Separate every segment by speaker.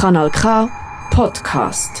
Speaker 1: Kanal K Podcast.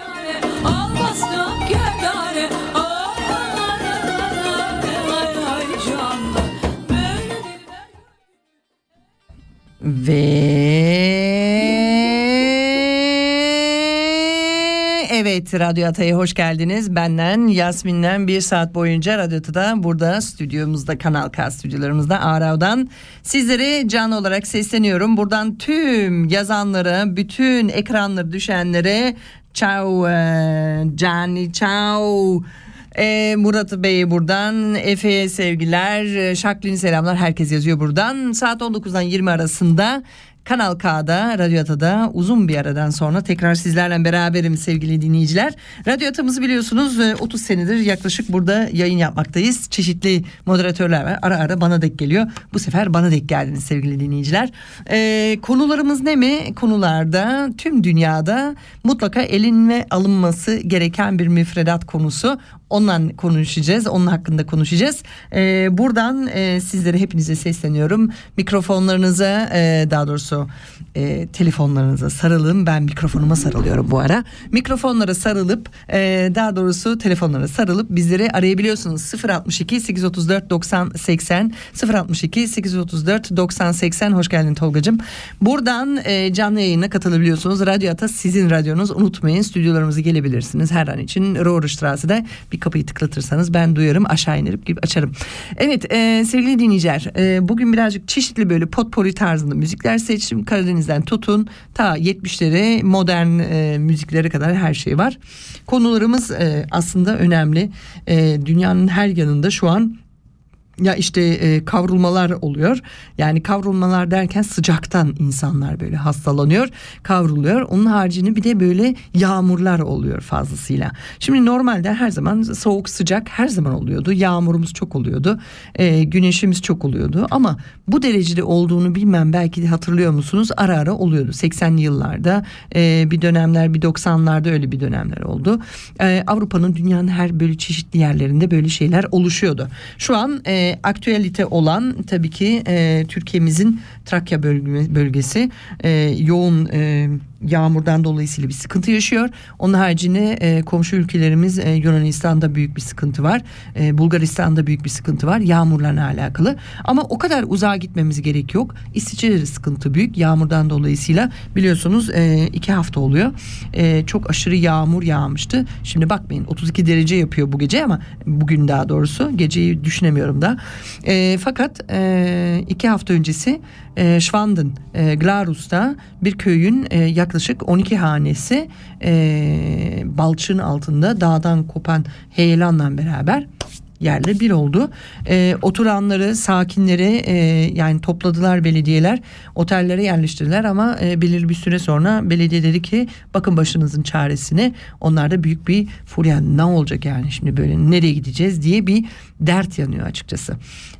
Speaker 2: Radyo Ata'ya hoş geldiniz. Benden Yasmin'den bir saat boyunca Radyo Ata'da burada stüdyomuzda Kanal K stüdyolarımızda Arav'dan sizlere canlı olarak sesleniyorum. Buradan tüm yazanlara, bütün ekranları düşenlere ciao e, Cani ciao. E, Murat Bey buradan, Efe'ye sevgiler, e, Şaklin selamlar. Herkes yazıyor buradan. Saat 19'dan 20 arasında Kanal K'da, Radyo Ata'da uzun bir aradan sonra tekrar sizlerle beraberim sevgili dinleyiciler. Radyo Ata'mızı biliyorsunuz e, 30 senedir yaklaşık burada yayın yapmaktayız. Çeşitli moderatörler var. Ara ara bana denk geliyor. Bu sefer bana denk geldiniz sevgili dinleyiciler. E, konularımız ne mi? Konularda tüm dünyada mutlaka elinme alınması gereken bir müfredat konusu. Ondan konuşacağız. Onun hakkında konuşacağız. Ee, buradan e, sizlere hepinize sesleniyorum. Mikrofonlarınıza e, daha doğrusu e, telefonlarınıza sarılın. Ben mikrofonuma sarılıyorum bu ara. Mikrofonlara sarılıp e, daha doğrusu telefonlara sarılıp bizleri arayabiliyorsunuz. 062 834 90 80 062 834 90 80 hoş geldin Tolgacığım. Buradan e, canlı yayına katılabiliyorsunuz. Radyo Ata sizin radyonuz. Unutmayın stüdyolarımıza gelebilirsiniz. Her an için Rohrstrasse'de bir kapıyı tıklatırsanız ben duyarım aşağı inerip gibi açarım. Evet e, sevgili dinleyiciler e, bugün birazcık çeşitli böyle potpourri tarzında müzikler seçtim. Karadeniz'den tutun ta 70'lere modern e, müziklere kadar her şey var. Konularımız e, aslında önemli. E, dünyanın her yanında şu an ya işte e, kavrulmalar oluyor. Yani kavrulmalar derken sıcaktan insanlar böyle hastalanıyor, kavruluyor. Onun haricinde bir de böyle yağmurlar oluyor fazlasıyla. Şimdi normalde her zaman soğuk sıcak her zaman oluyordu. Yağmurumuz çok oluyordu. E, güneşimiz çok oluyordu. Ama bu derecede olduğunu bilmem belki de hatırlıyor musunuz? Ara ara oluyordu. 80'li yıllarda e, bir dönemler bir 90'larda öyle bir dönemler oldu. E, Avrupa'nın dünyanın her böyle çeşitli yerlerinde böyle şeyler oluşuyordu. Şu an e, aktüelite olan tabii ki e, Türkiye'mizin Trakya bölge, bölgesi e, yoğun e, yağmurdan dolayısıyla bir sıkıntı yaşıyor. Onun haricinde e, komşu ülkelerimiz e, Yunanistan'da büyük bir sıkıntı var. E, Bulgaristan'da büyük bir sıkıntı var yağmurlarla alakalı. Ama o kadar uzağa gitmemiz gerek yok. İsviçre'de sıkıntı büyük yağmurdan dolayısıyla biliyorsunuz e, iki hafta oluyor. E, çok aşırı yağmur yağmıştı. Şimdi bakmayın 32 derece yapıyor bu gece ama bugün daha doğrusu geceyi düşünemiyorum da. E, fakat e, iki hafta öncesi e, Schwanden, e, Glarus'ta bir köyün e, yaklaşık 12 hanesi e, balçığın altında dağdan kopan heyelanla beraber yerle bir oldu. E, oturanları, sakinleri e, yani topladılar belediyeler, otellere yerleştirdiler ama e, belirli bir süre sonra belediye dedi ki bakın başınızın çaresini. Onlar da büyük bir furya ne olacak yani şimdi böyle nereye gideceğiz diye bir dert yanıyor açıkçası.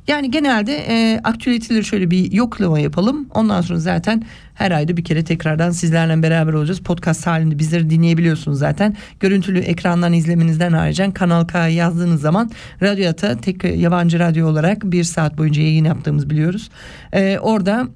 Speaker 2: Yani genelde e, aktüeliteleri şöyle bir yoklama yapalım. Ondan sonra zaten her ayda bir kere tekrardan sizlerle beraber olacağız. Podcast halinde bizleri dinleyebiliyorsunuz zaten. Görüntülü ekrandan izlemenizden haricen Kanal K yazdığınız zaman Radyo Ata tek yabancı radyo olarak bir saat boyunca yayın yaptığımız biliyoruz. Ee, orada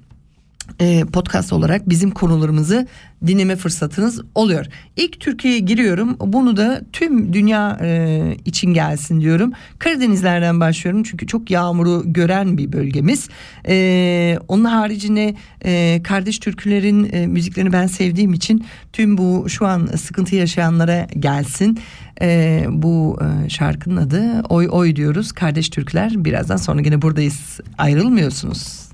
Speaker 2: podcast olarak bizim konularımızı dinleme fırsatınız oluyor. İlk Türkiye'ye giriyorum. Bunu da tüm dünya e, için gelsin diyorum. Karadenizlerden başlıyorum çünkü çok yağmuru gören bir bölgemiz. E, onun haricinde e, kardeş türkülerin e, müziklerini ben sevdiğim için tüm bu şu an sıkıntı yaşayanlara gelsin. E, bu e, şarkının adı Oy Oy diyoruz. Kardeş Türküler. Birazdan sonra yine buradayız. Ayrılmıyorsunuz.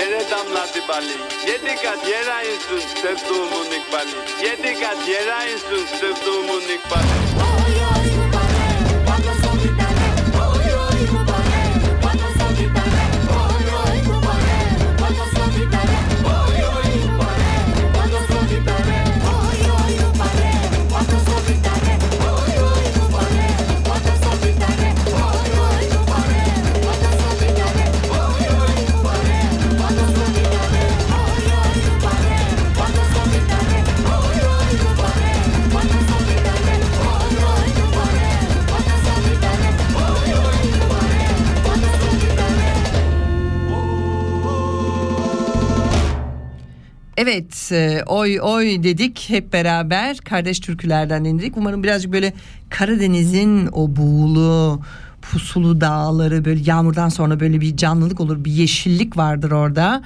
Speaker 3: Yedikaz Latibali, Yedikaz Yera Insun, Seftu Munik Bali, Yedikaz Yera Insun, Seftu Munik
Speaker 2: Bali. E, oy oy dedik hep beraber kardeş türkülerden dinledik. Umarım birazcık böyle Karadeniz'in o buğulu pusulu dağları böyle yağmurdan sonra böyle bir canlılık olur bir yeşillik vardır orada.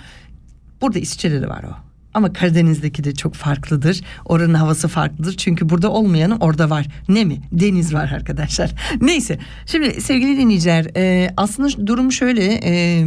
Speaker 2: Burada de var o. Ama Karadeniz'deki de çok farklıdır. Oranın havası farklıdır. Çünkü burada olmayanı orada var. Ne mi? Deniz var arkadaşlar. Neyse. Şimdi sevgili dinleyiciler e, aslında durum şöyle e,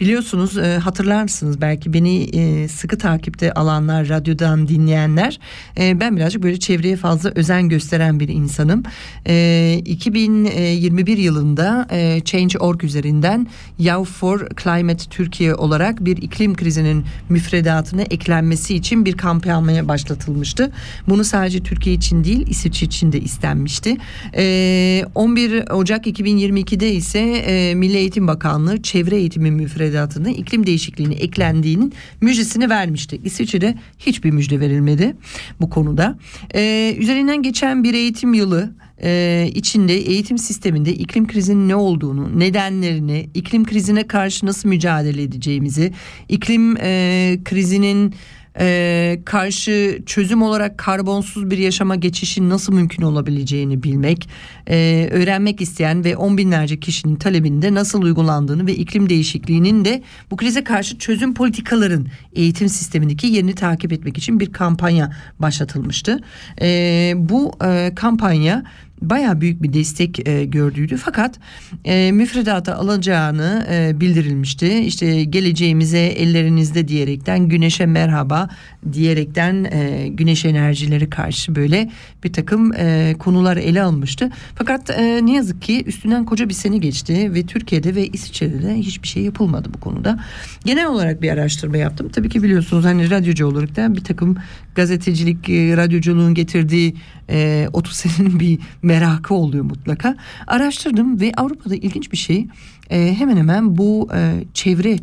Speaker 2: biliyorsunuz e, hatırlarsınız belki beni e, sıkı takipte alanlar radyodan dinleyenler e, ben birazcık böyle çevreye fazla özen gösteren bir insanım. E, 2021 yılında e, Change.org üzerinden Yav for Climate Türkiye olarak bir iklim krizinin müfredatına eklenmesi için bir kampanya başlatılmıştı. Bunu sadece Türkiye için değil İsviçre için de istenmişti. E, 11 Ocak 2022'de ise e, Milli Eğitim Bakanlığı çevre eğitimi müfredatına iklim değişikliğini eklendiğinin müjdesini vermişti. İsviçre'de hiçbir müjde verilmedi bu konuda. E, üzerinden geçen bir eğitim yılı e, içinde eğitim sisteminde iklim krizinin ne olduğunu, nedenlerini, iklim krizine karşı nasıl mücadele edeceğimizi, iklim e, krizinin e, karşı çözüm olarak karbonsuz bir yaşama geçişin nasıl mümkün olabileceğini bilmek, e, öğrenmek isteyen ve on binlerce kişinin talebinde nasıl uygulandığını ve iklim değişikliğinin de bu krize karşı çözüm politikaların eğitim sistemindeki yerini takip etmek için bir kampanya başlatılmıştı. E, bu e, kampanya baya büyük bir destek e, gördüydü fakat e, müfredata alacağını e, bildirilmişti. İşte geleceğimize ellerinizde diyerekten güneşe merhaba diyerekten e, güneş enerjileri karşı böyle bir takım e, konular ele almıştı. Fakat e, ne yazık ki üstünden koca bir sene geçti ve Türkiye'de ve İsviçre'de de hiçbir şey yapılmadı bu konuda. Genel olarak bir araştırma yaptım. Tabii ki biliyorsunuz hani radyocu olarak da bir takım gazetecilik, e, radyoculuğun getirdiği e, 30 senenin bir merakı oluyor mutlaka. Araştırdım ve Avrupa'da ilginç bir şey e, hemen hemen bu e, çevre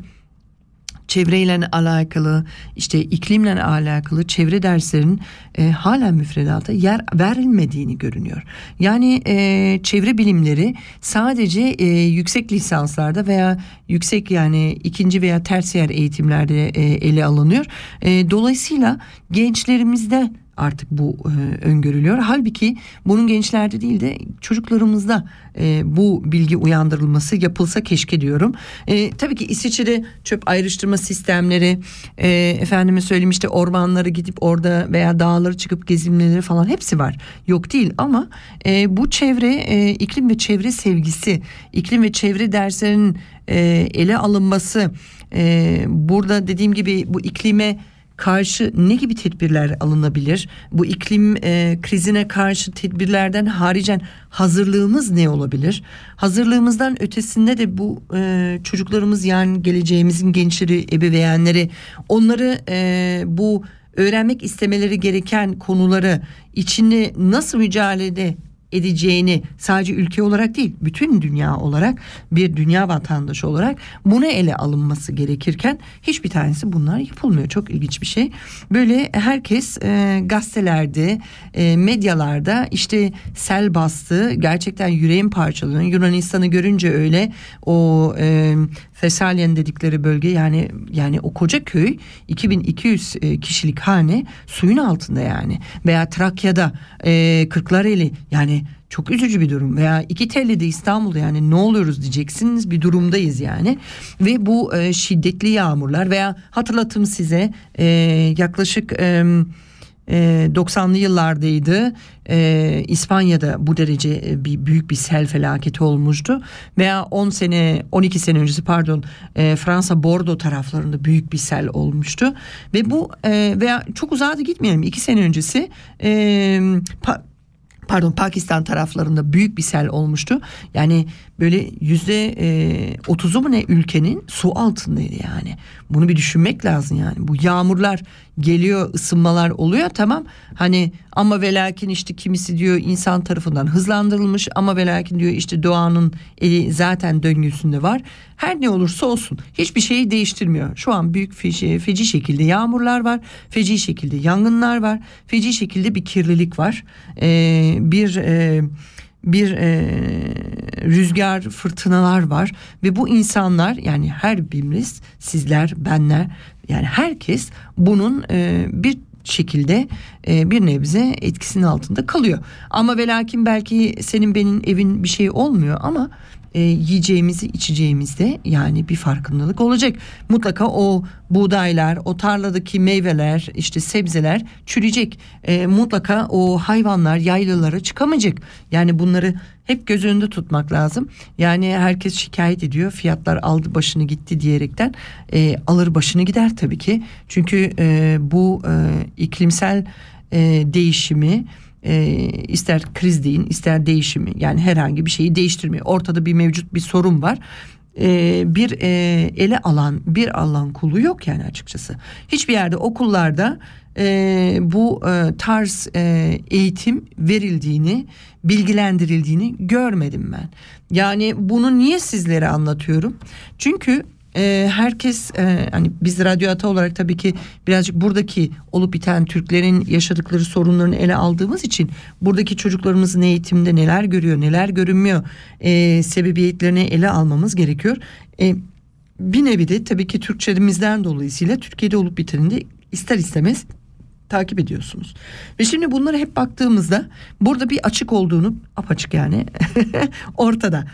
Speaker 2: çevreyle alakalı işte iklimle alakalı çevre derslerinin e, hala müfredata yer verilmediğini görünüyor. Yani e, çevre bilimleri sadece e, yüksek lisanslarda veya yüksek yani ikinci veya tersiyer eğitimlerde e, ele alınıyor. E, dolayısıyla gençlerimizde artık bu e, öngörülüyor. Halbuki bunun gençlerde değil de çocuklarımızda e, bu bilgi uyandırılması yapılsa keşke diyorum. E, tabii ki İsviçre'de çöp ayrıştırma sistemleri, e, efendime söyleyeyim işte ormanları gidip orada veya dağları çıkıp gezinmeleri falan hepsi var. Yok değil ama e, bu çevre e, iklim ve çevre sevgisi, iklim ve çevre derslerinin e, ele alınması, e, burada dediğim gibi bu iklime karşı ne gibi tedbirler alınabilir? Bu iklim e, krizine karşı tedbirlerden haricen hazırlığımız ne olabilir? Hazırlığımızdan ötesinde de bu e, çocuklarımız yani geleceğimizin gençleri, ebeveynleri onları e, bu öğrenmek istemeleri gereken konuları içini nasıl mücadele edeceğini sadece ülke olarak değil bütün dünya olarak bir dünya vatandaşı olarak buna ele alınması gerekirken hiçbir tanesi bunlar yapılmıyor. Çok ilginç bir şey. Böyle herkes e, gazetelerde, e, medyalarda işte sel bastı. Gerçekten yüreğim parçalanıyor. Yunanistan'ı görünce öyle o e, Fesalyen dedikleri bölge yani yani o koca köy 2200 e, kişilik hane suyun altında yani. Veya Trakya'da e, Kırklareli yani çok üzücü bir durum. Veya iki telli İstanbul'da yani ne oluyoruz diyeceksiniz bir durumdayız yani. Ve bu e, şiddetli yağmurlar veya hatırlatım size e, yaklaşık e, e, 90'lı yıllardaydı. E, İspanya'da bu derece e, bir büyük bir sel felaketi olmuştu. Veya 10 sene 12 sene öncesi pardon e, Fransa Bordeaux taraflarında büyük bir sel olmuştu. Ve bu e, veya çok uzağa da gitmeyelim 2 sene öncesi pa- pardon Pakistan taraflarında büyük bir sel olmuştu. Yani böyle yüzde e, otuzu mu ne ülkenin su altındaydı yani. Bunu bir düşünmek lazım yani. Bu yağmurlar geliyor ısınmalar oluyor tamam. Hani ama ve lakin işte kimisi diyor insan tarafından hızlandırılmış ama ve lakin diyor işte doğanın eli zaten döngüsünde var. Her ne olursa olsun hiçbir şeyi değiştirmiyor. Şu an büyük feci, feci şekilde yağmurlar var. Feci şekilde yangınlar var. Feci şekilde bir kirlilik var. Ee, bir... E, bir e, rüzgar fırtınalar var ve bu insanlar yani her birimiz sizler benler yani herkes bunun e, bir şekilde e, bir nebze etkisinin altında kalıyor. Ama ve lakin belki senin benim evin bir şey olmuyor ama e, yiyeceğimizi içeceğimizde yani bir farkındalık olacak. Mutlaka o buğdaylar, o tarladaki meyveler, işte sebzeler çürüyecek. E, mutlaka o hayvanlar yaylalara çıkamayacak. Yani bunları hep göz önünde tutmak lazım. Yani herkes şikayet ediyor fiyatlar aldı başını gitti diyerekten e, alır başını gider tabii ki. Çünkü e, bu e, iklimsel e, değişimi e, ister kriz deyin ister değişimi yani herhangi bir şeyi değiştirmiyor. Ortada bir mevcut bir sorun var. E, bir e, ele alan bir alan kulu yok yani açıkçası. Hiçbir yerde okullarda e, bu e, tarz e, eğitim verildiğini bilgilendirildiğini görmedim ben. Yani bunu niye sizlere anlatıyorum? Çünkü e, herkes e, hani biz radyo ata olarak tabii ki birazcık buradaki olup biten Türklerin yaşadıkları sorunlarını ele aldığımız için buradaki çocuklarımızın eğitimde neler görüyor neler görünmüyor e, sebebiyetlerini ele almamız gerekiyor. E, bir nevi de tabii ki Türkçemizden dolayısıyla Türkiye'de olup biteninde ister istemez takip ediyorsunuz. Ve şimdi bunları hep baktığımızda burada bir açık olduğunu apaçık yani ortada.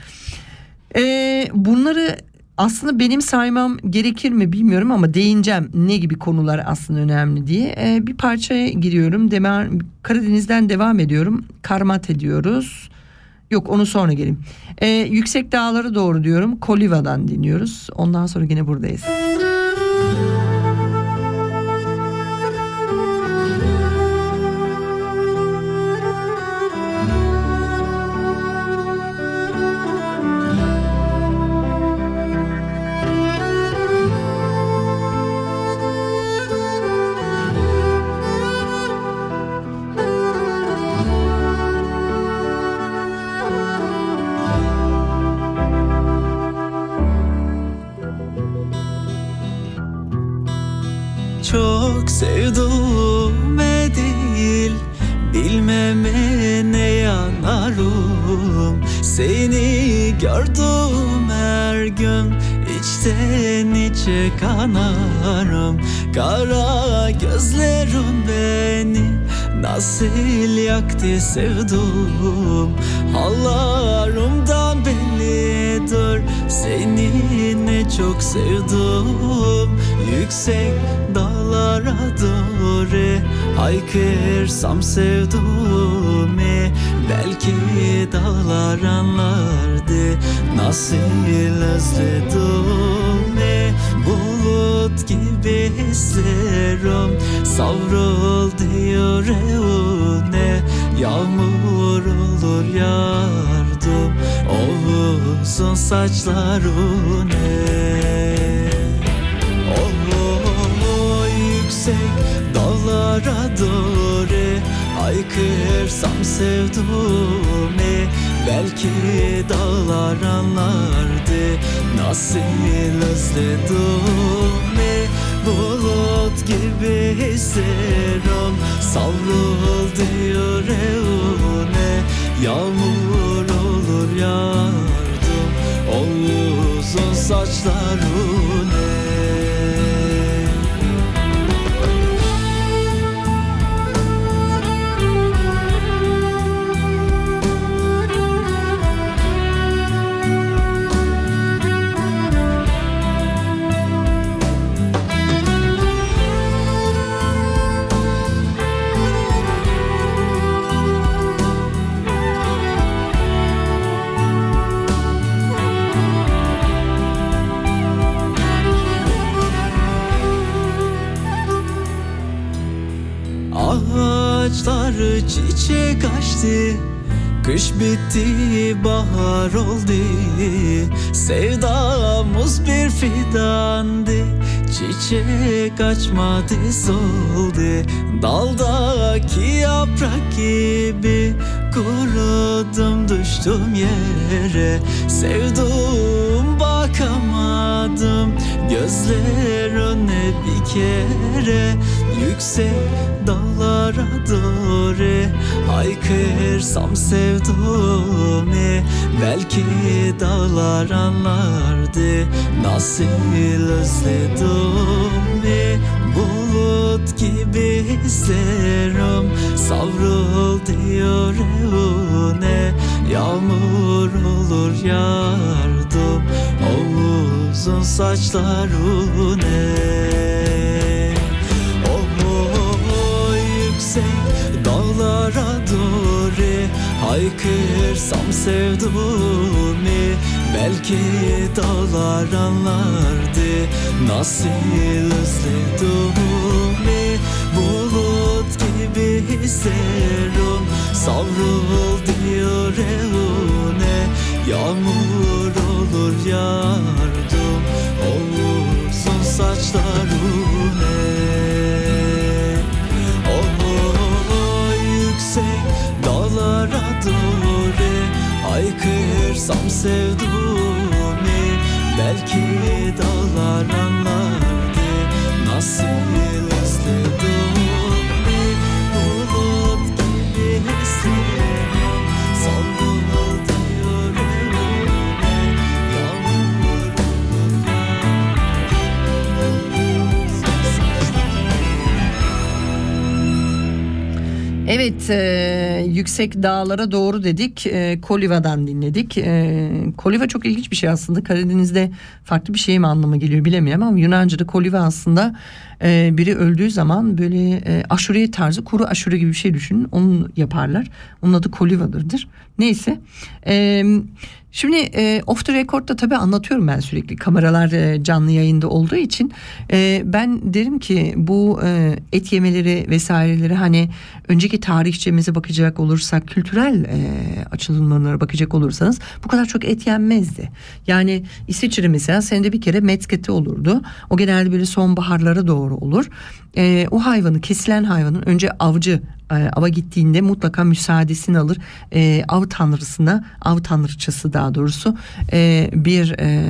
Speaker 2: Ee, bunları aslında benim saymam gerekir mi bilmiyorum ama değineceğim ne gibi konular aslında önemli diye. Ee, bir parçaya giriyorum. Demer, Karadeniz'den devam ediyorum. Karmat ediyoruz. Yok onu sonra geleyim. Ee, yüksek dağlara doğru diyorum. Koliva'dan dinliyoruz. Ondan sonra yine buradayız.
Speaker 4: Çok içe kanarım Kara gözlerin beni. Nasıl yaktı sevdum Hallarımdan bellidir Seni ne çok sevdim Yüksek dağlara doğru Haykırsam sevduğumu Belki dağlar anlardı Nasıl özledim Bulut gibi hislerim Savruldu yüreğine Yağmur olur yardım O uzun saçlarına Oh, yüksek dağlara doğru Haykırsam sevduğumu Belki dağlar anlardı. Nasıl özledim? Bulut gibi hislerim Savruldu yüreğine Yağmur olur yardım O uzun saçlarına çiçek açtı. Kış bitti bahar oldu. Sevdamız bir fidandı. Çiçek açmadı soldu. Daldaki yaprak gibi Kurudum düştüm yere. Sevdum bakamadım. Gözlerine bir kere Yüksek dağlara doğru Haykırsam sevduğumu Belki dağlar anlardı Nasıl özledim Bulut gibi hislerim Savrul diyor evine Yağmur olur yardım O uzun dağlara doğru Haykırsam sevduğumu Belki dağlar anlardı Nasıl özlediğimi Bulut gibi hislerim Savrul diyor evine Yağmur olur yardım O uzun saçlarına yüksek dağlara doğru Haykırsam sevduğumu Belki dağlar anlardı Nasıl özlediğimi
Speaker 2: Evet e, yüksek dağlara doğru dedik e, Koliva'dan dinledik. E, Koliva çok ilginç bir şey aslında. Karadeniz'de farklı bir şey mi anlamı geliyor bilemiyorum ama Yunanca'da Koliva aslında e, biri öldüğü zaman böyle e, aşure tarzı kuru aşure gibi bir şey düşünün. Onu yaparlar. Onun adı Koliva'dırdır neyse. E, Şimdi e, off the record'da tabii anlatıyorum ben sürekli. Kameralar e, canlı yayında olduğu için. E, ben derim ki bu e, et yemeleri vesaireleri hani önceki tarihçemize bakacak olursak kültürel e, açılımlara bakacak olursanız bu kadar çok et yenmezdi. Yani İsviçre mesela senede bir kere metzgete olurdu. O genelde böyle sonbaharlara doğru olur. E, o hayvanı kesilen hayvanın önce avcı e, ava gittiğinde mutlaka müsaadesini alır. E, av tanrısına, av tanrıçası daha doğrusu e, bir e,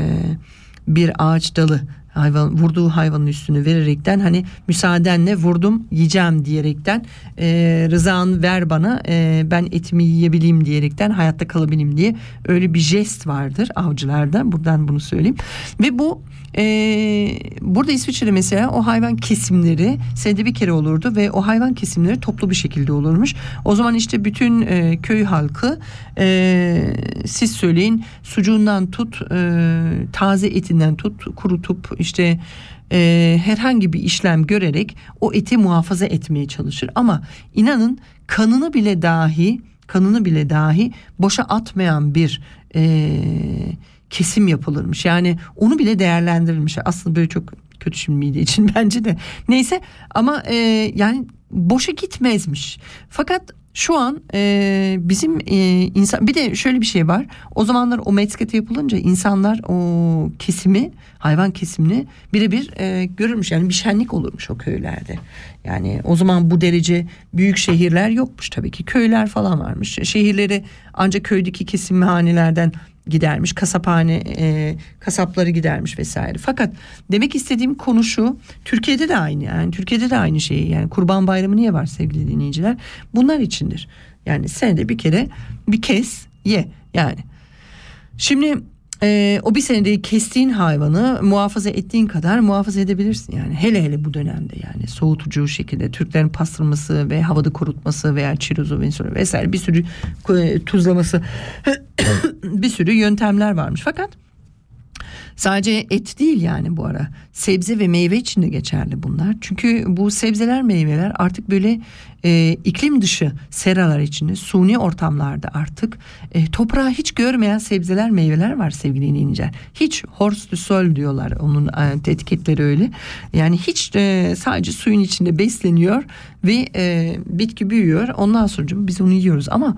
Speaker 2: bir ağaç dalı hayvan vurduğu hayvanın üstünü vererekten hani müsaadenle vurdum yiyeceğim diyerekten e, rızanı ver bana e, ben etimi yiyebileyim diyerekten hayatta kalabileyim diye öyle bir jest vardır avcılarda buradan bunu söyleyeyim ve bu e, burada İsviçre'de mesela o hayvan kesimleri senede bir kere olurdu ve o hayvan kesimleri toplu bir şekilde olurmuş. O zaman işte bütün e, köy halkı e, siz söyleyin sucuğundan tut e, taze etinden tut kurutup işte e, herhangi bir işlem görerek o eti muhafaza etmeye çalışır. Ama inanın kanını bile dahi kanını bile dahi boşa atmayan bir e, kesim yapılırmış. Yani onu bile değerlendirilmiş. Aslında böyle çok kötü şimdi için bence de. Neyse ama e, yani boşa gitmezmiş. Fakat şu an e, bizim e, insan bir de şöyle bir şey var. O zamanlar o metzgete yapılınca insanlar o kesimi hayvan kesimini birebir e, görürmüş. Yani bir şenlik olurmuş o köylerde. Yani o zaman bu derece büyük şehirler yokmuş tabii ki. Köyler falan varmış. Şehirleri ancak köydeki kesimhanelerden gidermiş kasaphane e, kasapları gidermiş vesaire. Fakat demek istediğim konu şu Türkiye'de de aynı yani Türkiye'de de aynı şey yani Kurban Bayramı niye var sevgili dinleyiciler? Bunlar içindir. Yani senede bir kere bir kez ye yani. Şimdi e, o bir senede kestiğin hayvanı muhafaza ettiğin kadar muhafaza edebilirsin yani. Hele hele bu dönemde yani. Soğutucu şekilde Türklerin pastırması ve havada kurutması veya çirozu vesaire vesaire bir sürü e, tuzlaması bir sürü yöntemler varmış. Fakat Sadece et değil yani bu ara. Sebze ve meyve için de geçerli bunlar. Çünkü bu sebzeler meyveler artık böyle e, iklim dışı seralar içinde suni ortamlarda artık e, toprağı hiç görmeyen sebzeler meyveler var sevgili dinleyiciler. Hiç hors du sol diyorlar onun e, etiketleri öyle. Yani hiç e, sadece suyun içinde besleniyor ve e, bitki büyüyor. Ondan sonra biz onu yiyoruz ama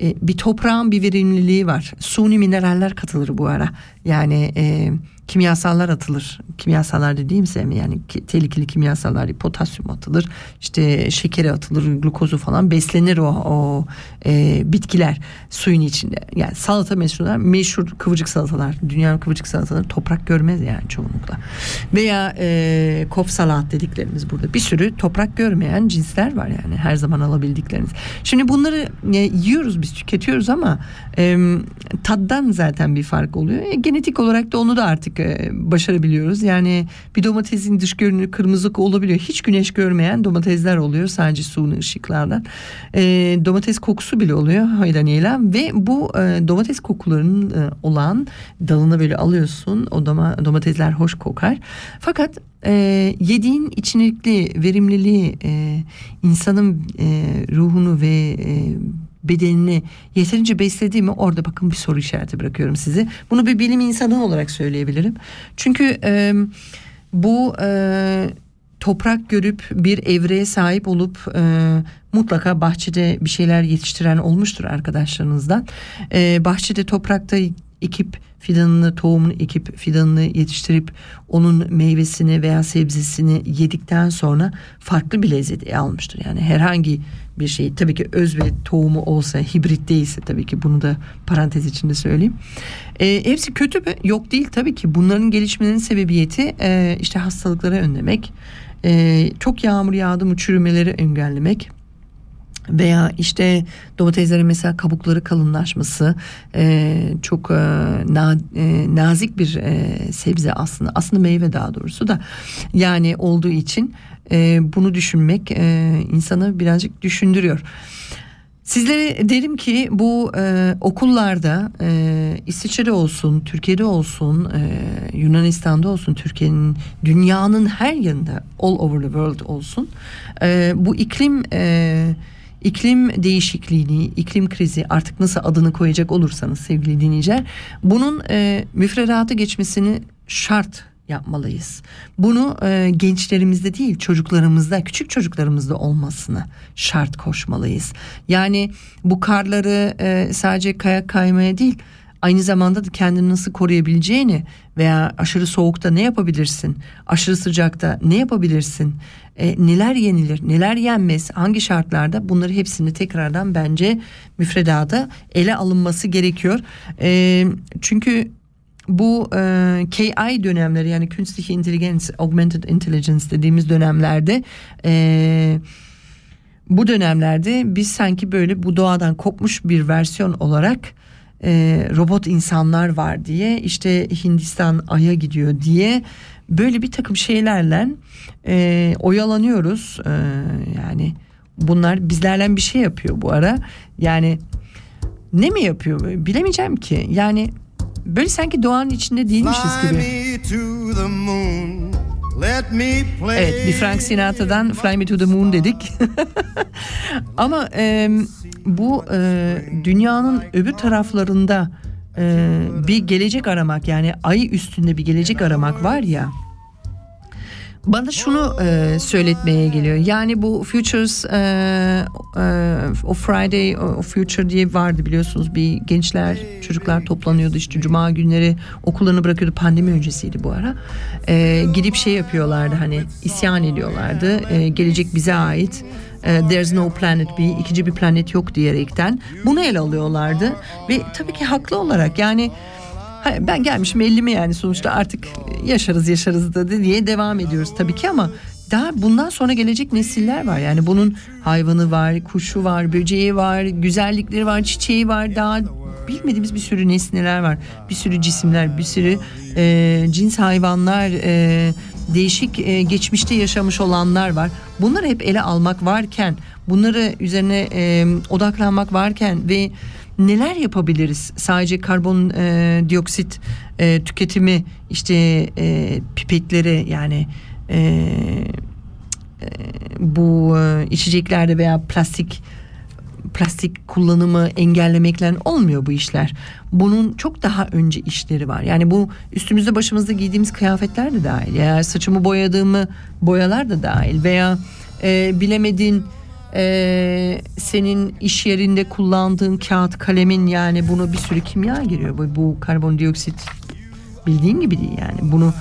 Speaker 2: e, bir toprağın bir verimliliği var. Suni mineraller katılır bu ara. Yani e, kimyasallar atılır. Kimyasallar dediğimse yani tehlikeli kimyasallar potasyum atılır. işte şekeri atılır, glukozu falan beslenir o, o e, bitkiler suyun içinde. Yani salata meşhur, meşhur kıvırcık salatalar. Dünyanın kıvırcık salataları toprak görmez yani çoğunlukla. Veya e, kof salat dediklerimiz burada. Bir sürü toprak görmeyen cinsler var yani her zaman alabildikleriniz. Şimdi bunları e, yiyoruz biz tüketiyoruz ama e, taddan zaten bir fark oluyor. E, genetik olarak da onu da artık başarabiliyoruz. Yani bir domatesin dış görünümü kırmızı olabiliyor. Hiç güneş görmeyen domatesler oluyor sadece suni ışıklardan. E, domates kokusu bile oluyor hayranıyla ve bu e, domates kokularının e, olan dalını böyle alıyorsun. O doma, domatesler hoş kokar. Fakat e, yediğin içerikli verimliliği e, insanın e, ruhunu ve e, bedenini yeterince beslediği mi orada bakın bir soru işareti bırakıyorum size. Bunu bir bilim insanı olarak söyleyebilirim. Çünkü e, bu e, toprak görüp bir evreye sahip olup e, mutlaka bahçede bir şeyler yetiştiren olmuştur arkadaşlarınızdan. E, bahçede toprakta ekip fidanını tohumunu ekip fidanını yetiştirip onun meyvesini veya sebzesini yedikten sonra farklı bir lezzet almıştır. Yani herhangi bir şey tabii ki öz ve tohumu olsa hibrit değilse tabii ki bunu da parantez içinde söyleyeyim. E, hepsi kötü mü? Yok değil tabii ki bunların gelişmelerinin sebebiyeti e, işte hastalıkları önlemek, e, çok yağmur yağdı mı çürümeleri engellemek veya işte domateslerin mesela kabukları kalınlaşması e, çok e, na, e, nazik bir e, sebze aslında aslında meyve daha doğrusu da yani olduğu için e, bunu düşünmek e, insanı birazcık düşündürüyor. Sizlere derim ki bu e, okullarda e, İsviçre'de olsun, Türkiye'de olsun, e, Yunanistan'da olsun, Türkiye'nin dünyanın her yanında all over the world olsun e, bu iklim e, iklim değişikliğini, iklim krizi artık nasıl adını koyacak olursanız sevgili dinleyiciler bunun e, müfredatı geçmesini şart yapmalıyız. Bunu e, gençlerimizde değil çocuklarımızda küçük çocuklarımızda olmasını şart koşmalıyız. Yani bu karları e, sadece kayak kaymaya değil aynı zamanda da kendini nasıl koruyabileceğini veya aşırı soğukta ne yapabilirsin? Aşırı sıcakta ne yapabilirsin? E, neler yenilir, neler yenmez, hangi şartlarda bunları hepsini tekrardan bence müfredada ele alınması gerekiyor. E, çünkü bu e, KI dönemleri yani künstliche intelligens, augmented intelligence dediğimiz dönemlerde e, bu dönemlerde biz sanki böyle bu doğadan kopmuş bir versiyon olarak e, robot insanlar var diye işte Hindistan Ay'a gidiyor diye böyle bir takım şeylerle e, oyalanıyoruz. E, yani bunlar bizlerle bir şey yapıyor bu ara. Yani ne mi yapıyor bilemeyeceğim ki. Yani böyle sanki doğanın içinde değilmişiz gibi. Evet bir Frank Sinatra'dan Fly Me to the Moon dedik. Ama e, bu e, dünyanın öbür taraflarında e, bir gelecek aramak yani ay üstünde bir gelecek aramak var ya. Bana şunu e, söyletmeye geliyor. Yani bu Futures e, e, o Friday o Future diye vardı biliyorsunuz. Bir gençler çocuklar toplanıyordu işte cuma günleri okullarını bırakıyordu. Pandemi öncesiydi bu ara. E, gidip şey yapıyorlardı hani isyan ediyorlardı. E, gelecek bize ait. E, There's no planet B, ikinci bir planet yok diyerekten bunu ele alıyorlardı ve tabii ki haklı olarak yani Hayır, ben gelmişim 50'mi yani sonuçta artık yaşarız yaşarız da diye devam ediyoruz tabii ki ama daha bundan sonra gelecek nesiller var. Yani bunun hayvanı var, kuşu var, böceği var, güzellikleri var, çiçeği var. Daha bilmediğimiz bir sürü nesneler var. Bir sürü cisimler, bir sürü e, cins hayvanlar, e, değişik e, geçmişte yaşamış olanlar var. Bunları hep ele almak varken, bunları üzerine e, odaklanmak varken ve neler yapabiliriz? Sadece karbon e, dioksit e, tüketimi işte e, pipetleri yani e, e, bu e, içeceklerde veya plastik plastik kullanımı engellemekle olmuyor bu işler. Bunun çok daha önce işleri var. Yani bu üstümüzde başımızda giydiğimiz kıyafetler de dahil. Ya saçımı boyadığımı boyalar da dahil veya e, bilemedin e, senin iş yerinde kullandığın kağıt kalemin yani bunu bir sürü kimya giriyor. Bu, bu karbondioksit bildiğin gibi değil yani. Bunu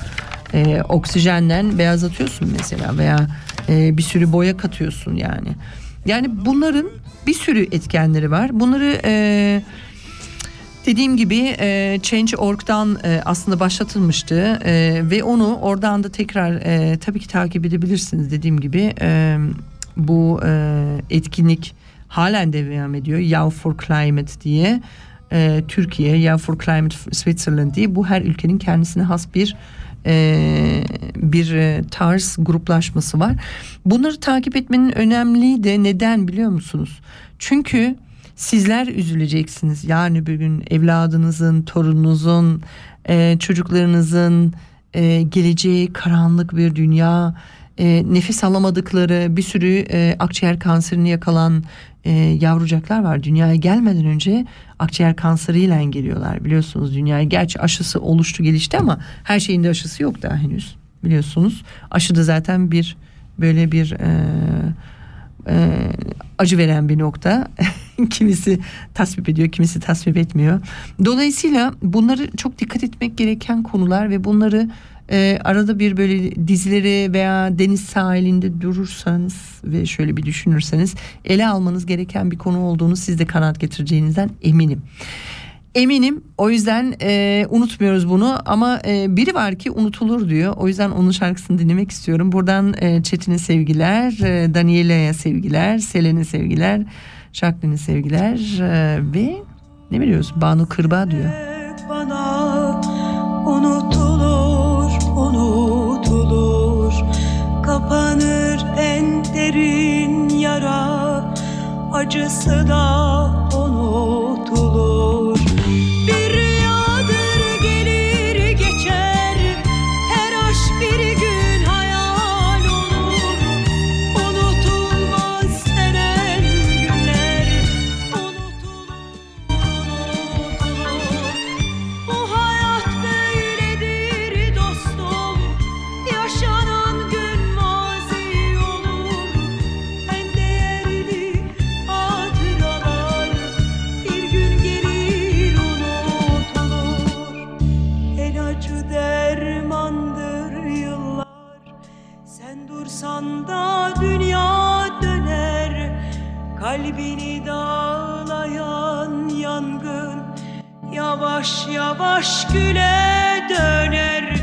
Speaker 2: e, oksijenden beyazlatıyorsun mesela veya e, bir sürü boya katıyorsun yani. Yani bunların bir sürü etkenleri var. Bunları e, dediğim gibi e, Change.org'dan e, aslında başlatılmıştı e, ve onu oradan da tekrar e, tabii ki takip edebilirsiniz dediğim gibi e, bu e, etkinlik halen devam ediyor. Yow for Climate diye e, Türkiye, Yow for Climate Switzerland diye bu her ülkenin kendisine has bir e, bir e, tarz gruplaşması var. Bunları takip etmenin önemli de neden biliyor musunuz? Çünkü sizler üzüleceksiniz. Yani bir gün evladınızın, torununuzun, e, çocuklarınızın e, geleceği karanlık bir dünya, e, nefes alamadıkları bir sürü e, akciğer kanserini yakalan e, yavrucaklar var. Dünyaya gelmeden önce akciğer kanseriyle geliyorlar biliyorsunuz dünyaya. Gerçi aşısı oluştu gelişti ama her şeyin de aşısı yok daha henüz biliyorsunuz. Aşı da zaten bir böyle bir e, e, acı veren bir nokta. kimisi tasvip ediyor, kimisi tasvip etmiyor. Dolayısıyla bunları çok dikkat etmek gereken konular ve bunları e, arada bir böyle dizileri veya deniz sahilinde durursanız ve şöyle bir düşünürseniz ele almanız gereken bir konu olduğunu siz de kanaat getireceğinizden eminim. Eminim o yüzden e, unutmuyoruz bunu ama e, biri var ki unutulur diyor. O yüzden onun şarkısını dinlemek istiyorum. Buradan e, Çetin'e sevgiler, e, Daniela'ya sevgiler, Selen'e sevgiler, Jacqueline'e sevgiler e, ve ne biliyoruz Banu Kırba diyor.
Speaker 5: bana unutulur, unutulur Kapanır en derin yara Acısı da Kalbini dağlayan yangın Yavaş yavaş güle döner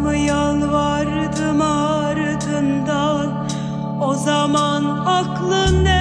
Speaker 5: mı yalvardım ardından? O zaman aklın neredeydi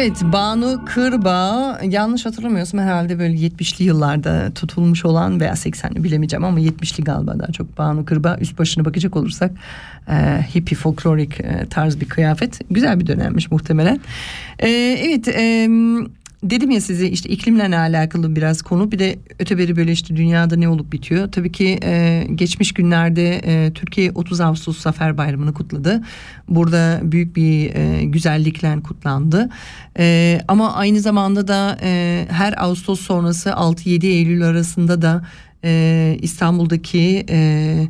Speaker 2: Evet Banu Kırbağ yanlış hatırlamıyorsam herhalde böyle 70'li yıllarda tutulmuş olan veya 80'li bilemeyeceğim ama 70'li galiba daha çok Banu Kırbağ üst başına bakacak olursak e, hippie folklorik e, tarz bir kıyafet güzel bir dönemmiş muhtemelen. E, evet e, dedim ya size işte iklimle alakalı biraz konu bir de öteberi böyle işte dünyada ne olup bitiyor. Tabii ki e, geçmiş günlerde e, Türkiye 30 Ağustos Zafer Bayramı'nı kutladı. Burada büyük bir e, güzellikle kutlandı. E, ama aynı zamanda da e, her Ağustos sonrası 6-7 Eylül arasında da e, İstanbul'daki... E,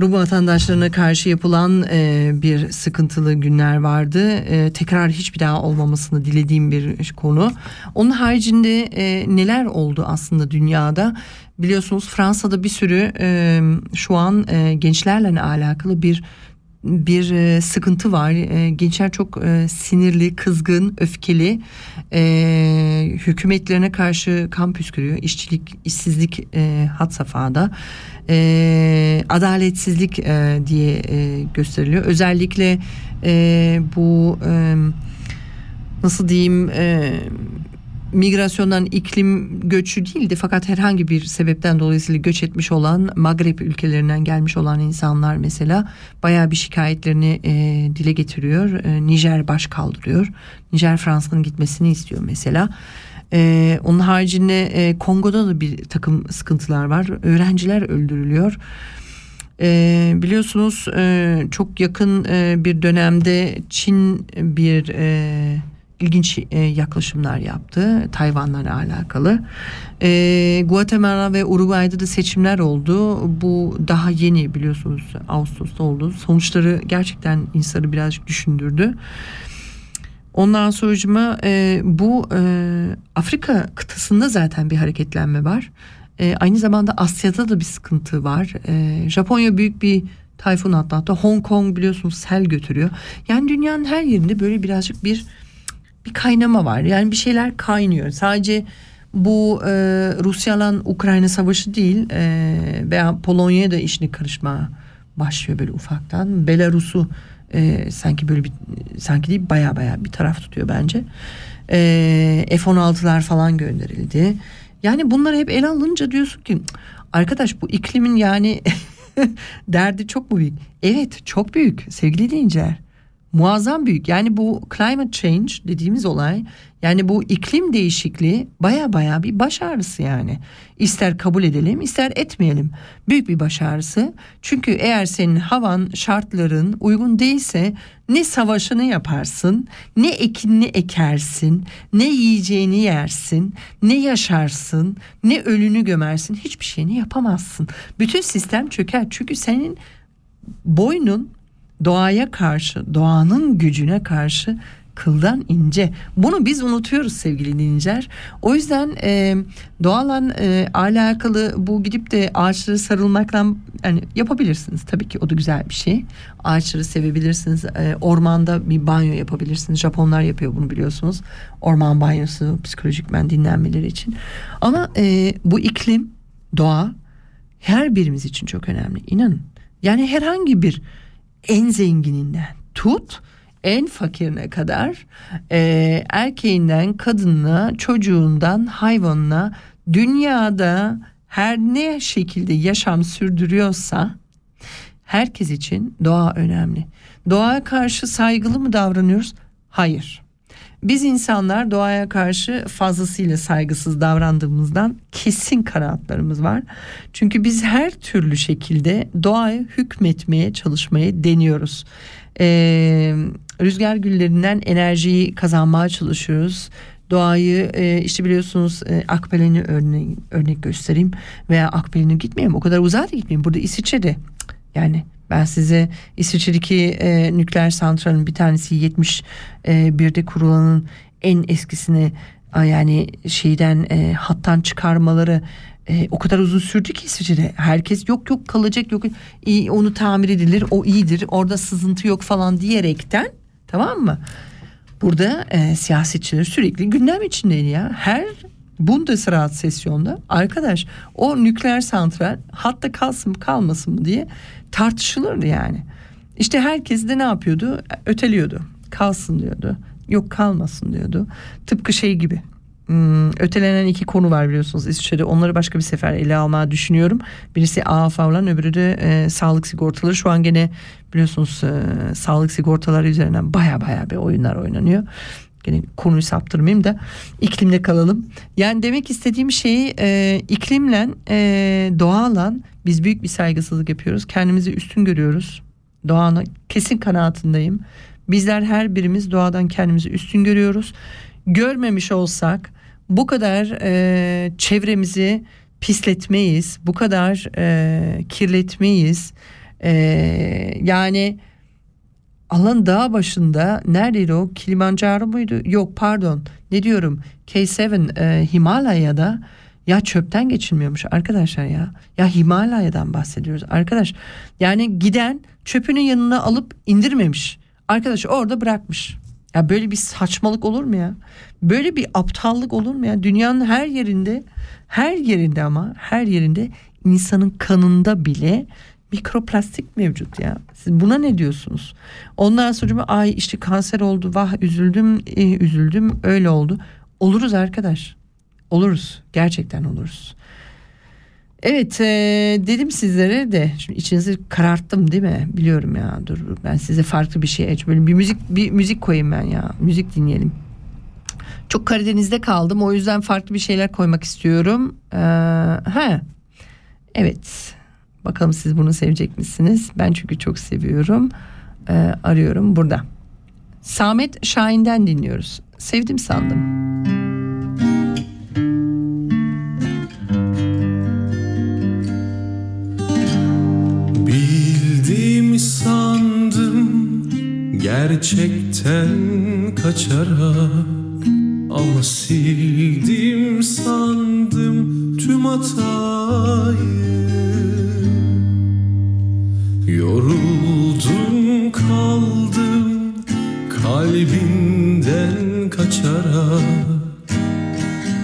Speaker 2: Rum vatandaşlarına karşı yapılan e, bir sıkıntılı günler vardı. E, tekrar hiçbir daha olmamasını dilediğim bir konu. Onun haricinde e, neler oldu aslında dünyada? Biliyorsunuz Fransa'da bir sürü e, şu an e, gençlerle alakalı bir bir e, sıkıntı var. E, gençler çok e, sinirli, kızgın, öfkeli. Hükümetlerine karşı kan püskürüyor. İşçilik, işsizlik had safhada. Adaletsizlik diye gösteriliyor. Özellikle bu nasıl diyeyim migrasyondan iklim göçü değildi fakat herhangi bir sebepten dolayısıyla göç etmiş olan Magreb ülkelerinden gelmiş olan insanlar mesela bayağı bir şikayetlerini e, dile getiriyor. E, Nijer baş kaldırıyor. Nijer Fransa'nın gitmesini istiyor mesela. E, onun haricinde e, Kongo'da da bir takım sıkıntılar var. Öğrenciler öldürülüyor. E, biliyorsunuz e, çok yakın e, bir dönemde Çin bir e, ilginç e, yaklaşımlar yaptı Tayvan'la alakalı. E, Guatemala ve Uruguay'da da seçimler oldu. Bu daha yeni biliyorsunuz Ağustos'ta oldu. Sonuçları gerçekten insanı birazcık düşündürdü. Ondan sonucuma e, bu e, Afrika kıtasında zaten bir hareketlenme var. Aynı zamanda Asya'da da bir sıkıntı var. Japonya büyük bir tayfun atlattı. Hong Kong biliyorsunuz sel götürüyor. Yani dünyanın her yerinde böyle birazcık bir bir kaynama var. Yani bir şeyler kaynıyor. Sadece bu e, Rusya'la Ukrayna savaşı değil e, veya Polonya'ya da işine karışma başlıyor böyle ufaktan. Belarus'u e, sanki böyle bir sanki değil baya baya bir taraf tutuyor bence. E, F-16'lar falan gönderildi. Yani bunları hep ele alınca diyorsun ki arkadaş bu iklimin yani derdi çok mu büyük? Evet çok büyük sevgili dinleyiciler muazzam büyük. Yani bu climate change dediğimiz olay yani bu iklim değişikliği baya baya bir baş ağrısı yani. İster kabul edelim ister etmeyelim. Büyük bir baş ağrısı. Çünkü eğer senin havan şartların uygun değilse ne savaşını yaparsın, ne ekinini ekersin, ne yiyeceğini yersin, ne yaşarsın, ne ölünü gömersin. Hiçbir şeyini yapamazsın. Bütün sistem çöker. Çünkü senin boynun doğaya karşı, doğanın gücüne karşı kıldan ince. Bunu biz unutuyoruz sevgili dinleyiciler. O yüzden e, doğalla e, alakalı bu gidip de ağaçları sarılmakla yani yapabilirsiniz. Tabii ki o da güzel bir şey. Ağaçları sevebilirsiniz. E, ormanda bir banyo yapabilirsiniz. Japonlar yapıyor bunu biliyorsunuz. Orman banyosu psikolojik ben dinlenmeleri için. Ama e, bu iklim, doğa her birimiz için çok önemli. İnanın. Yani herhangi bir en zengininden tut en fakirine kadar e, erkeğinden kadınına çocuğundan hayvanına dünyada her ne şekilde yaşam sürdürüyorsa herkes için doğa önemli. Doğaya karşı saygılı mı davranıyoruz? Hayır. Biz insanlar doğaya karşı fazlasıyla saygısız davrandığımızdan kesin kanaatlarımız var. Çünkü biz her türlü şekilde doğaya hükmetmeye çalışmayı deniyoruz. Ee, rüzgar güllerinden enerjiyi kazanmaya çalışıyoruz. Doğayı e, işte biliyorsunuz e, Akbelen'i örnek, göstereyim veya Akbelen'e gitmeyeyim o kadar uzağa da gitmeyeyim burada İsviçre'de yani ben size İsviçre'deki e, nükleer santralin bir tanesi 71'de kurulanın en eskisini yani şeyden e, hattan çıkarmaları e, o kadar uzun sürdü ki İsviçre'de. Herkes yok yok kalacak yok iyi, onu tamir edilir o iyidir orada sızıntı yok falan diyerekten tamam mı? Burada e, siyasetçiler sürekli gündem içindeydi ya. Her Bundesrat sesyonda arkadaş o nükleer santral hatta kalsın mı kalmasın mı diye tartışılırdı yani. İşte herkes de ne yapıyordu? Öteliyordu. Kalsın diyordu. Yok kalmasın diyordu. Tıpkı şey gibi. Hmm, ötelenen iki konu var biliyorsunuz İsviçre'de. Onları başka bir sefer ele almaya düşünüyorum. Birisi AAF olan öbürü de e, sağlık sigortaları. Şu an gene biliyorsunuz e, sağlık sigortaları üzerinden baya baya bir oyunlar oynanıyor. Gene konuyu saptırmayayım da iklimde kalalım. Yani demek istediğim şey e, iklimle e, doğayla biz büyük bir saygısızlık yapıyoruz. Kendimizi üstün görüyoruz. Doğanın kesin kanaatindeyim. Bizler her birimiz doğadan kendimizi üstün görüyoruz. Görmemiş olsak bu kadar e, çevremizi pisletmeyiz. Bu kadar e, kirletmeyiz. E, yani Allah'ın dağ başında neredeydi o Kilimanjaro muydu? Yok pardon ne diyorum K7 e, Himalaya'da ya çöpten geçilmiyormuş arkadaşlar ya. Ya Himalaya'dan bahsediyoruz arkadaş. Yani giden çöpünün yanına alıp indirmemiş. Arkadaş orada bırakmış. Ya böyle bir saçmalık olur mu ya? Böyle bir aptallık olur mu ya? Dünyanın her yerinde, her yerinde ama her yerinde insanın kanında bile mikroplastik mevcut ya. Siz buna ne diyorsunuz? Ondan sonra ay işte kanser oldu, vah üzüldüm, e, üzüldüm, öyle oldu. Oluruz arkadaş. Oluruz. Gerçekten oluruz. Evet e, dedim sizlere de şimdi içinizi kararttım değil mi? Biliyorum ya dur ben size farklı bir şey böyle bir müzik bir müzik koyayım ben ya müzik dinleyelim. Çok Karadeniz'de kaldım o yüzden farklı bir şeyler koymak istiyorum. Ee, ha evet bakalım siz bunu sevecek misiniz? Ben çünkü çok seviyorum. Ee, arıyorum burada. Samet Şahin'den dinliyoruz. Sevdim sandım.
Speaker 4: Bildim sandım gerçekten kaçarak Ama sildim sandım tüm hatayı Yoruldum kaldım kalbinden kaçarak.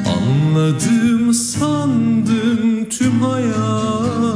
Speaker 4: Anladım sandım tüm hayatı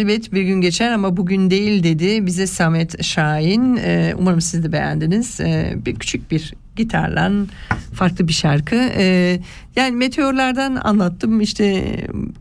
Speaker 4: elbet bir gün geçer ama bugün değil
Speaker 2: dedi bize Samet Şahin. E, umarım siz de beğendiniz. E, bir küçük bir gitarla farklı bir şarkı. E, yani meteorlardan anlattım. İşte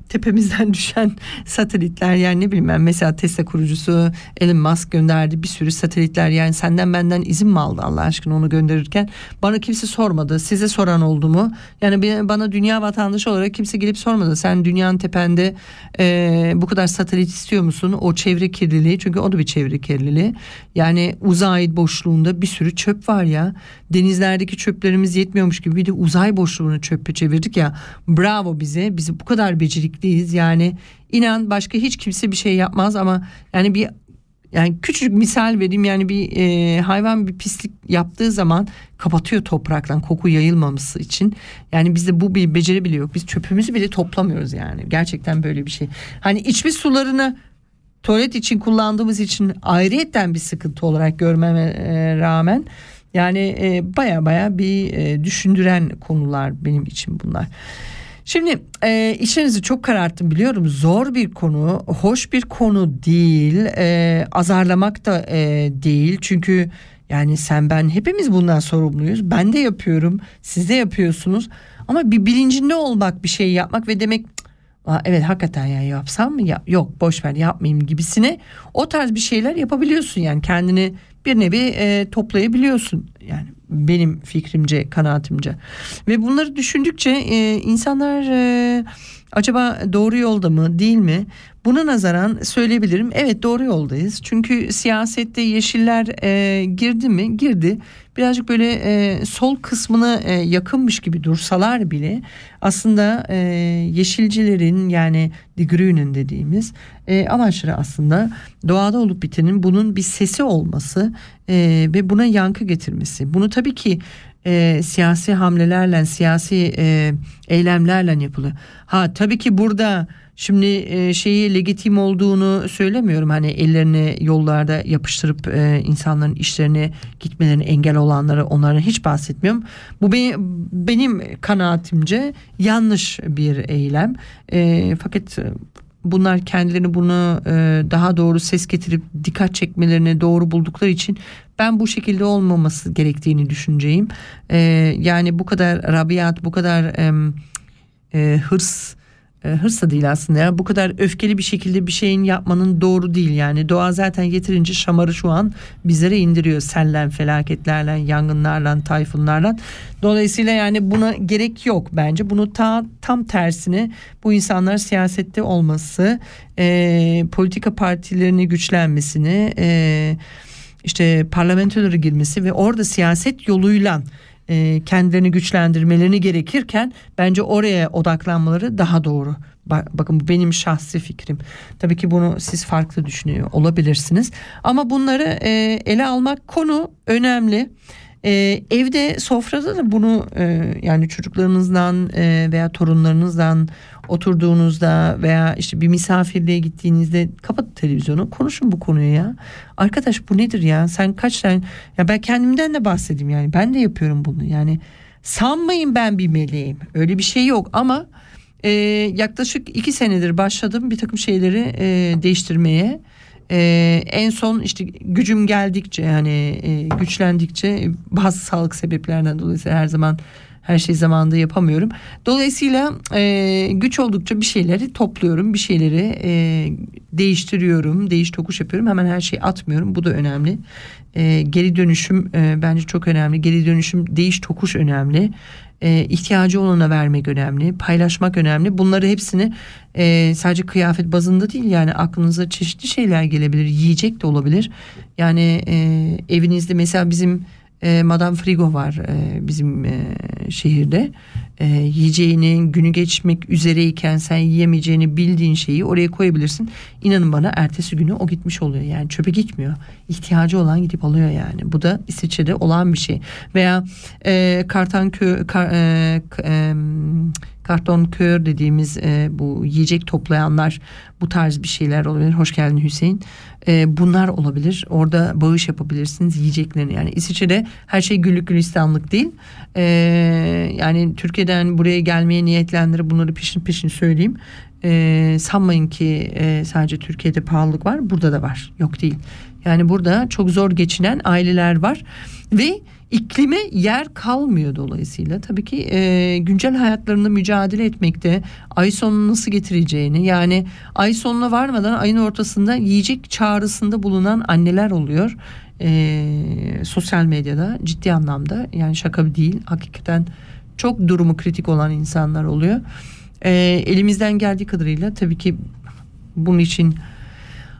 Speaker 2: tepemizden düşen satelitler yani ne bileyim ben mesela Tesla kurucusu Elon Musk gönderdi. Bir sürü satelitler yani senden benden izin mi aldı Allah aşkına onu gönderirken? Bana kimse sormadı. Size soran oldu mu? Yani bana dünya vatandaşı olarak kimse gelip sormadı. Sen dünyanın tepende e, bu kadar satelit istiyor musun? O çevre kirliliği çünkü o da bir çevre kirliliği. Yani uzay boşluğunda bir sürü çöp var ya. Denizlerdeki çöplerimiz yetmiyormuş gibi bir de uzay boşluğunu çöpe çevirdik ya bravo bize bizi bu kadar becerikliyiz yani inan başka hiç kimse bir şey yapmaz ama yani bir yani küçücük misal vereyim yani bir e, hayvan bir pislik yaptığı zaman kapatıyor topraktan koku yayılmaması için. Yani bizde bu bir beceri bile yok. Biz çöpümüzü bile toplamıyoruz yani. Gerçekten böyle bir şey. Hani içme sularını tuvalet için kullandığımız için ayrıyetten bir sıkıntı olarak görmeme e, rağmen yani e, baya baya bir e, düşündüren konular benim için bunlar. Şimdi e, işinizi çok kararttım biliyorum. Zor bir konu hoş bir konu değil. E, azarlamak da e, değil. Çünkü yani sen ben hepimiz bundan sorumluyuz. Ben de yapıyorum siz de yapıyorsunuz. Ama bir bilincinde olmak bir şey yapmak ve demek evet hakikaten ya yapsam mı? Ya yok boş ver yapmayayım gibisine o tarz bir şeyler yapabiliyorsun. Yani kendini bir nevi e, toplayabiliyorsun. Yani benim fikrimce kanaatimce. Ve bunları düşündükçe e, insanlar e, acaba doğru yolda mı değil mi? Buna nazaran söyleyebilirim evet doğru yoldayız. Çünkü siyasette yeşiller e, girdi mi? Girdi birazcık böyle e, sol kısmına e, yakınmış gibi dursalar bile aslında e, yeşilcilerin yani Die Grünen dediğimiz e, amaçları aslında doğada olup bitenin bunun bir sesi olması e, ve buna yankı getirmesi. Bunu tabii ki e, siyasi hamlelerle, siyasi e, eylemlerle yapılıyor. Ha tabii ki burada şimdi e, şeyi legitim olduğunu söylemiyorum. Hani ellerini yollarda yapıştırıp e, insanların işlerine gitmelerine engel olanları onlara hiç bahsetmiyorum. Bu benim, benim kanaatimce yanlış bir eylem. E, fakat bunlar kendilerini bunu daha doğru ses getirip dikkat çekmelerini doğru buldukları için ben bu şekilde olmaması gerektiğini düşüneceğim. Yani bu kadar rabiat, bu kadar e, hırs e, hırs da değil aslında ya. Bu kadar öfkeli bir şekilde bir şeyin yapmanın doğru değil yani. Doğa zaten yeterince şamarı şu an bizlere indiriyor. Sellen felaketlerle yangınlarla tayfunlarla. Dolayısıyla yani buna gerek yok bence. Bunu ta, tam tersine bu insanlar siyasette olması e, politika partilerini güçlenmesini e, işte parlamentolara girmesi ve orada siyaset yoluyla e, kendilerini güçlendirmelerini gerekirken bence oraya odaklanmaları daha doğru. Ba- Bakın bu benim şahsi fikrim. Tabii ki bunu siz farklı düşünüyor olabilirsiniz. Ama bunları e, ele almak konu önemli. E, evde sofrada da bunu e, yani çocuklarınızdan e, veya torunlarınızdan oturduğunuzda veya işte bir misafirliğe gittiğinizde kapatın televizyonu konuşun bu konuyu ya. Arkadaş bu nedir ya? Sen kaç tane ya ben kendimden de bahsedeyim yani. Ben de yapıyorum bunu. Yani sanmayın ben bir meleğim. Öyle bir şey yok. Ama e, yaklaşık iki senedir başladım bir takım şeyleri e, değiştirmeye. Ee, en son işte gücüm geldikçe yani e, güçlendikçe bazı sağlık sebeplerden dolayı her zaman her şeyi zamanında yapamıyorum. Dolayısıyla e, güç oldukça bir şeyleri topluyorum, bir şeyleri e, değiştiriyorum, değiş tokuş yapıyorum. Hemen her şeyi atmıyorum. Bu da önemli. E, geri dönüşüm e, bence çok önemli. Geri dönüşüm, değiş tokuş önemli. E, ihtiyacı olana vermek önemli, paylaşmak önemli. Bunları hepsini e, sadece kıyafet bazında değil yani aklınıza çeşitli şeyler gelebilir. Yiyecek de olabilir. Yani e, evinizde mesela bizim e, Madame Frigo var e, bizim e, şehirde. E, yiyeceğini günü geçmek üzereyken sen yiyemeyeceğini bildiğin şeyi oraya koyabilirsin. İnanın bana ertesi günü o gitmiş oluyor. Yani çöpe gitmiyor. İhtiyacı olan gidip alıyor yani. Bu da İsviçre'de olan bir şey. Veya e, karton kö, kar, e, e, karton kör dediğimiz e, bu yiyecek toplayanlar bu tarz bir şeyler olabilir. Hoş geldin Hüseyin. E, bunlar olabilir. Orada bağış yapabilirsiniz yiyeceklerini. Yani İsviçre'de her şey güllük gülistanlık değil. E, yani Türkiye'den buraya gelmeye niyetlendirip bunları peşin peşin söyleyeyim. E, sanmayın ki e, sadece Türkiye'de pahalılık var. Burada da var. Yok değil. Yani burada çok zor geçinen aileler var ve iklime yer kalmıyor dolayısıyla. Tabii ki e, güncel hayatlarında mücadele etmekte ay sonunu nasıl getireceğini yani ay sonuna varmadan ayın ortasında yiyecek çağrısında bulunan anneler oluyor. E, sosyal medyada ciddi anlamda yani şaka değil hakikaten çok durumu kritik olan insanlar oluyor. E, elimizden geldiği kadarıyla tabii ki bunun için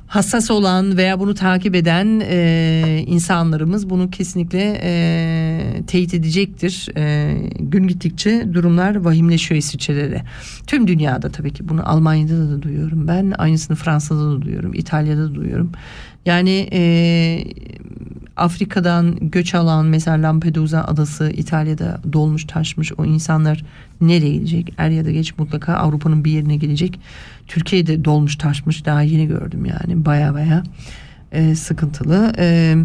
Speaker 2: hassas olan veya bunu takip eden e, insanlarımız bunu kesinlikle e, teyit edecektir. E, gün gittikçe durumlar vahimleşiyor İsviçre'de de. Tüm dünyada tabii ki bunu Almanya'da da duyuyorum ben. Aynısını Fransa'da da duyuyorum. İtalya'da da duyuyorum. Yani e, Afrika'dan göç alan mesela Lampedusa adası İtalya'da dolmuş taşmış o insanlar nereye gidecek? Er ya da geç mutlaka Avrupa'nın bir yerine gelecek. Türkiye'de dolmuş taşmış daha yeni gördüm yani baya baya e, sıkıntılı. E,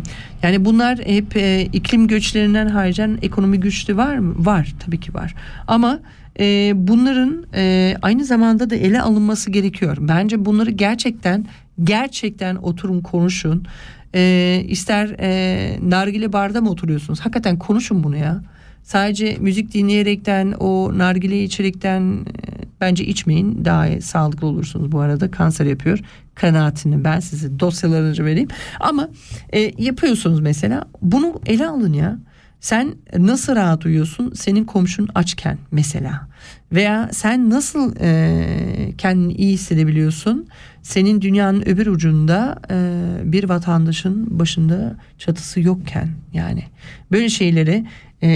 Speaker 2: yani bunlar hep e, iklim göçlerinden harcayan ekonomi güçlü var mı? Var tabii ki var. Ama e, bunların e, aynı zamanda da ele alınması gerekiyor. Bence bunları gerçekten gerçekten oturun konuşun. E, ister e, nargile barda mı oturuyorsunuz? Hakikaten konuşun bunu ya. Sadece müzik dinleyerekten o nargile içerekten e, bence içmeyin. Daha sağlıklı olursunuz bu arada. Kanser yapıyor. Kanaatini ben size dosyalarınızı vereyim. Ama e, yapıyorsunuz mesela. Bunu ele alın ya. Sen nasıl rahat uyuyorsun? Senin komşun açken mesela. Veya sen nasıl e, kendini iyi hissedebiliyorsun? Senin dünyanın öbür ucunda e, bir vatandaşın başında çatısı yokken yani. Böyle şeyleri e,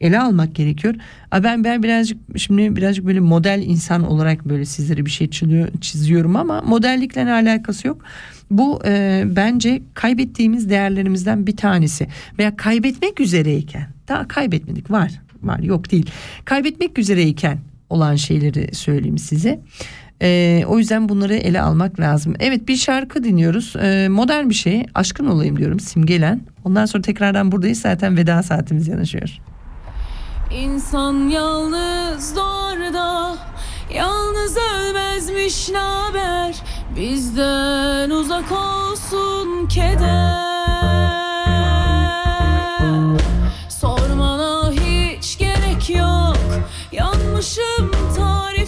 Speaker 2: ele almak gerekiyor. A ben ben birazcık şimdi birazcık böyle model insan olarak böyle sizlere bir şey çiziyor, çiziyorum ama modellikle alakası yok. Bu e, bence kaybettiğimiz değerlerimizden bir tanesi veya kaybetmek üzereyken daha kaybetmedik var var yok değil kaybetmek üzereyken olan şeyleri söyleyeyim size. E, o yüzden bunları ele almak lazım. Evet bir şarkı dinliyoruz. E, modern bir şey. Aşkın olayım diyorum simgelen. Ondan sonra tekrardan buradayız. Zaten veda saatimiz yanaşıyor.
Speaker 5: İnsan yalnız doğar Yalnız ölmezmiş naber Bizden uzak olsun keder Sormana hiç gerek yok Yanmışım tarifi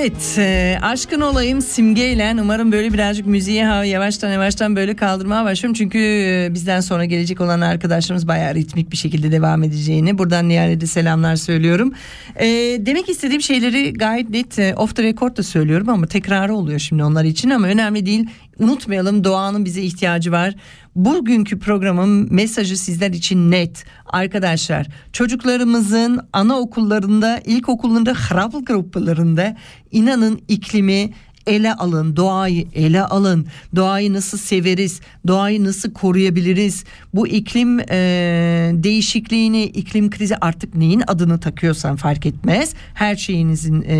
Speaker 2: Evet e, aşkın olayım simgeyle umarım böyle birazcık müziği yavaştan yavaştan böyle kaldırmaya başlıyorum. Çünkü e, bizden sonra gelecek olan arkadaşlarımız bayağı ritmik bir şekilde devam edeceğini buradan Nihal'e selamlar söylüyorum. E, demek istediğim şeyleri gayet net e, off the record da söylüyorum ama tekrarı oluyor şimdi onlar için ama önemli değil. Unutmayalım doğanın bize ihtiyacı var. Bugünkü programın mesajı sizler için net. Arkadaşlar çocuklarımızın anaokullarında, ilkokullarında, harap gruplarında inanın iklimi ele alın, doğayı ele alın. Doğayı nasıl severiz, doğayı nasıl koruyabiliriz? Bu iklim e, değişikliğini, iklim krizi artık neyin adını takıyorsan fark etmez. Her şeyinizin e,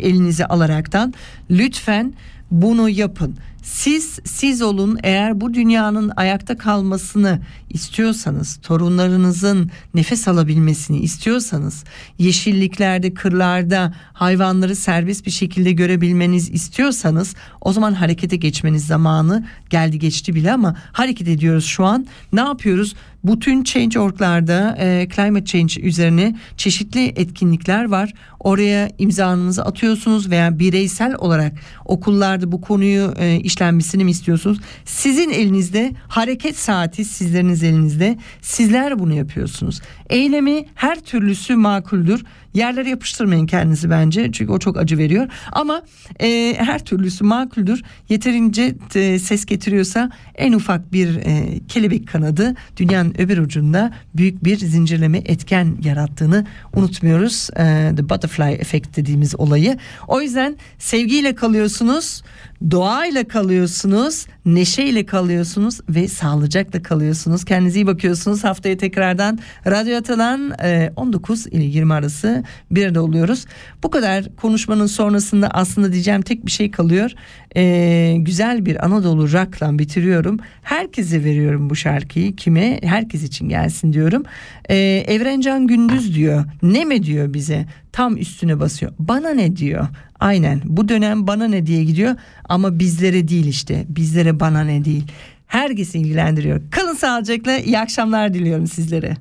Speaker 2: elinize alaraktan lütfen bunu yapın. Siz siz olun eğer bu dünyanın ayakta kalmasını istiyorsanız, torunlarınızın nefes alabilmesini istiyorsanız, yeşilliklerde, kırlarda hayvanları serbest bir şekilde görebilmeniz istiyorsanız o zaman harekete geçmeniz zamanı geldi geçti bile ama hareket ediyoruz şu an. Ne yapıyoruz? Bütün Change.org'larda e, climate change üzerine çeşitli etkinlikler var. Oraya imzanızı atıyorsunuz veya bireysel olarak okullarda bu konuyu e, işlenmesini mi istiyorsunuz? Sizin elinizde hareket saati sizleriniz elinizde. Sizler bunu yapıyorsunuz. Eylemi her türlüsü makuldür. Yerlere yapıştırmayın kendinizi bence çünkü o çok acı veriyor. Ama e, her türlüsü makuldür. Yeterince e, ses getiriyorsa en ufak bir e, kelebek kanadı dünyanın öbür ucunda büyük bir zincirleme etken yarattığını unutmuyoruz. E, the butterfly effect dediğimiz olayı. O yüzden sevgiyle kalıyorsunuz, doğayla kalıyorsunuz, neşeyle kalıyorsunuz ve sağlıcakla kalıyorsunuz. Kendinize iyi bakıyorsunuz. Haftaya tekrardan Radyo Atalan e, 19 ile 20 arası bir arada oluyoruz. Bu kadar konuşmanın sonrasında aslında diyeceğim tek bir şey kalıyor. E, güzel bir Anadolu rock'la bitiriyorum. Herkese veriyorum bu şarkıyı. Kime? Herkes için gelsin diyorum. E, Evrencan Gündüz diyor. Ne mi diyor bize? Tam üstüne basıyor. Bana ne diyor? Aynen bu dönem bana ne diye gidiyor ama bizlere değil işte. Bizlere bana ne değil. Herkesi ilgilendiriyor. Kalın sağlıcakla iyi akşamlar diliyorum sizlere.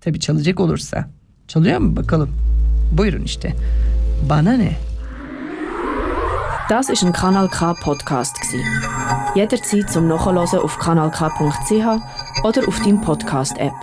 Speaker 2: Tabii çalacak olursa. Çalıyor mu bakalım? Buyurun işte. Bana ne?
Speaker 1: Das ist ein Kanal K Podcast gsi. Jederzeit zum Nachhören auf kanalk.ch oder auf deinem Podcast App.